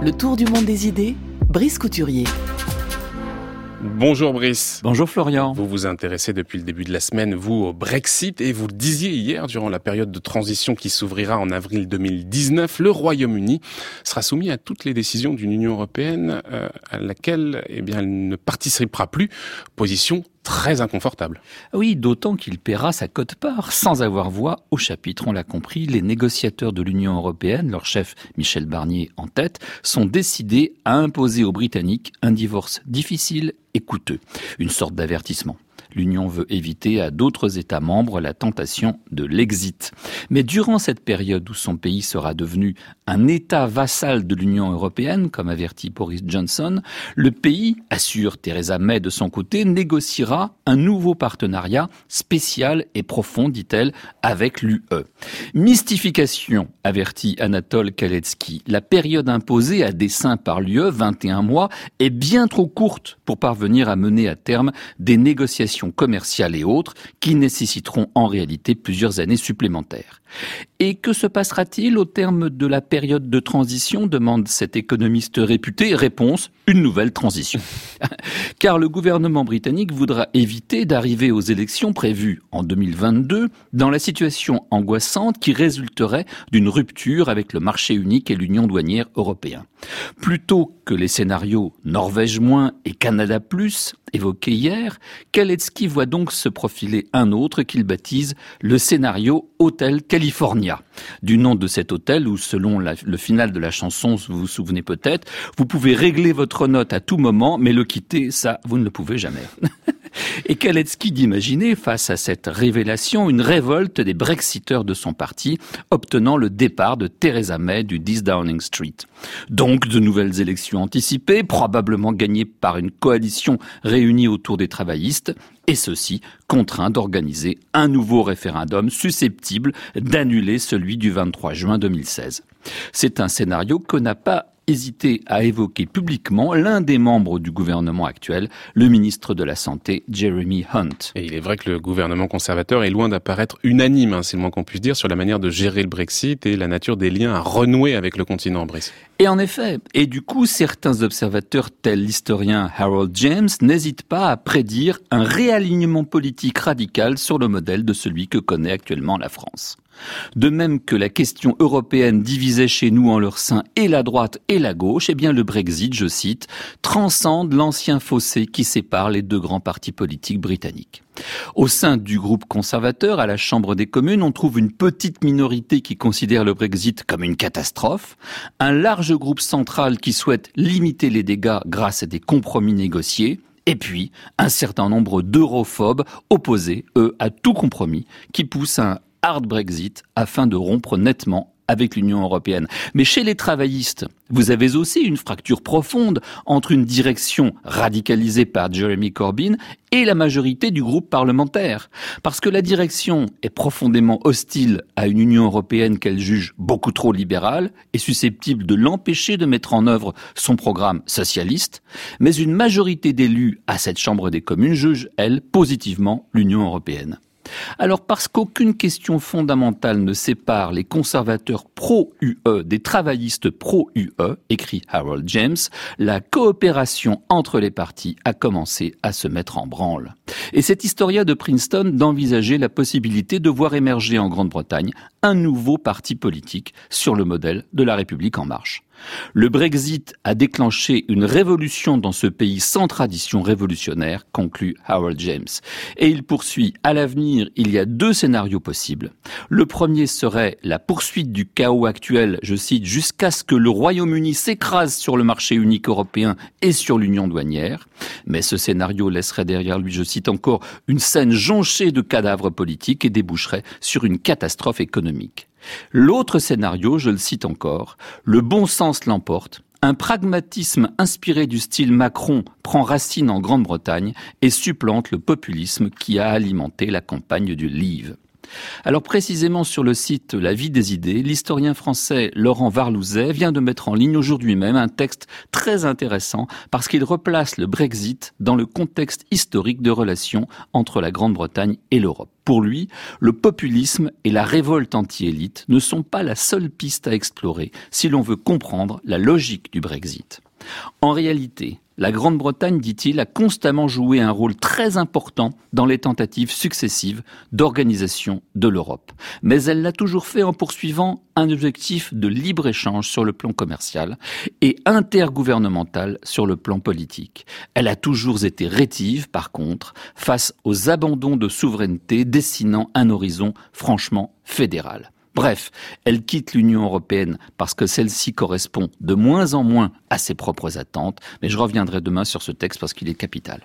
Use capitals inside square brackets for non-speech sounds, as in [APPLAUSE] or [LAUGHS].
Le tour du monde des idées, Brice Couturier. Bonjour Brice. Bonjour Florian. Vous vous intéressez depuis le début de la semaine, vous, au Brexit, et vous le disiez hier, durant la période de transition qui s'ouvrira en avril 2019, le Royaume-Uni sera soumis à toutes les décisions d'une Union européenne euh, à laquelle eh bien, elle ne participera plus. Position très inconfortable. Oui, d'autant qu'il paiera sa cote-part sans avoir voix au chapitre. On l'a compris, les négociateurs de l'Union européenne, leur chef Michel Barnier en tête, sont décidés à imposer aux Britanniques un divorce difficile et coûteux. Une sorte d'avertissement l'Union veut éviter à d'autres États membres la tentation de l'exit. Mais durant cette période où son pays sera devenu un État vassal de l'Union européenne, comme avertit Boris Johnson, le pays, assure Theresa May de son côté, négociera un nouveau partenariat spécial et profond, dit-elle, avec l'UE. Mystification, avertit Anatole Kaletsky. La période imposée à dessein par l'UE, 21 mois, est bien trop courte pour parvenir à mener à terme des négociations commerciales et autres qui nécessiteront en réalité plusieurs années supplémentaires. Et que se passera-t-il au terme de la période de transition demande cet économiste réputé? Réponse, une nouvelle transition. [LAUGHS] Car le gouvernement britannique voudra éviter d'arriver aux élections prévues en 2022 dans la situation angoissante qui résulterait d'une rupture avec le marché unique et l'union douanière européenne. Plutôt que les scénarios Norvège moins et Canada plus évoqués hier, Kalecki voit donc se profiler un autre qu'il baptise le scénario Hôtel California? Du nom de cet hôtel où, selon le final de la chanson, vous vous souvenez peut-être, vous pouvez régler votre note à tout moment, mais le quitter, ça, vous ne le pouvez jamais. [LAUGHS] Et Kaletsky d'imaginer, face à cette révélation, une révolte des Brexiteurs de son parti, obtenant le départ de Theresa May du 10 Downing Street. Donc, de nouvelles élections anticipées, probablement gagnées par une coalition réunie autour des travaillistes, et ceux-ci contraints d'organiser un nouveau référendum susceptible d'annuler celui du 23 juin 2016. C'est un scénario que n'a pas hésité à évoquer publiquement l'un des membres du gouvernement actuel, le ministre de la Santé, Jeremy Hunt. Et il est vrai que le gouvernement conservateur est loin d'apparaître unanime, hein, c'est le moins qu'on puisse dire, sur la manière de gérer le Brexit et la nature des liens à renouer avec le continent, Brice. Et en effet, et du coup, certains observateurs tels l'historien Harold James n'hésitent pas à prédire un réalignement politique radical sur le modèle de celui que connaît actuellement la France. De même que la question européenne divisait chez nous en leur sein et la droite et la gauche, eh bien le Brexit, je cite, transcende l'ancien fossé qui sépare les deux grands partis politiques britanniques. Au sein du groupe conservateur, à la Chambre des communes, on trouve une petite minorité qui considère le Brexit comme une catastrophe, un large groupe central qui souhaite limiter les dégâts grâce à des compromis négociés, et puis un certain nombre d'europhobes opposés, eux, à tout compromis, qui poussent un hard Brexit afin de rompre nettement avec l'Union européenne. Mais chez les travaillistes, vous avez aussi une fracture profonde entre une direction radicalisée par Jeremy Corbyn et la majorité du groupe parlementaire. Parce que la direction est profondément hostile à une Union européenne qu'elle juge beaucoup trop libérale et susceptible de l'empêcher de mettre en œuvre son programme socialiste, mais une majorité d'élus à cette Chambre des communes juge, elle, positivement l'Union européenne. Alors parce qu'aucune question fondamentale ne sépare les conservateurs pro-UE des travaillistes pro-UE, écrit Harold James, la coopération entre les partis a commencé à se mettre en branle. Et cette historia de Princeton d'envisager la possibilité de voir émerger en Grande-Bretagne un nouveau parti politique sur le modèle de la République en marche. Le Brexit a déclenché une révolution dans ce pays sans tradition révolutionnaire, conclut Howard James. Et il poursuit, à l'avenir, il y a deux scénarios possibles. Le premier serait la poursuite du chaos actuel, je cite, jusqu'à ce que le Royaume-Uni s'écrase sur le marché unique européen et sur l'union douanière. Mais ce scénario laisserait derrière lui, je cite encore, une scène jonchée de cadavres politiques et déboucherait sur une catastrophe économique. L'autre scénario, je le cite encore, le bon sens l'emporte, un pragmatisme inspiré du style Macron prend racine en Grande-Bretagne et supplante le populisme qui a alimenté la campagne du Leave. Alors précisément sur le site La vie des idées, l'historien français Laurent Varlouzet vient de mettre en ligne aujourd'hui même un texte très intéressant parce qu'il replace le Brexit dans le contexte historique de relations entre la Grande-Bretagne et l'Europe. Pour lui, le populisme et la révolte anti-élite ne sont pas la seule piste à explorer si l'on veut comprendre la logique du Brexit. En réalité, la Grande-Bretagne, dit-il, a constamment joué un rôle très important dans les tentatives successives d'organisation de l'Europe. Mais elle l'a toujours fait en poursuivant un objectif de libre-échange sur le plan commercial et intergouvernemental sur le plan politique. Elle a toujours été rétive, par contre, face aux abandons de souveraineté dessinant un horizon franchement fédéral. Bref, elle quitte l'Union européenne parce que celle-ci correspond de moins en moins à ses propres attentes, mais je reviendrai demain sur ce texte parce qu'il est capital.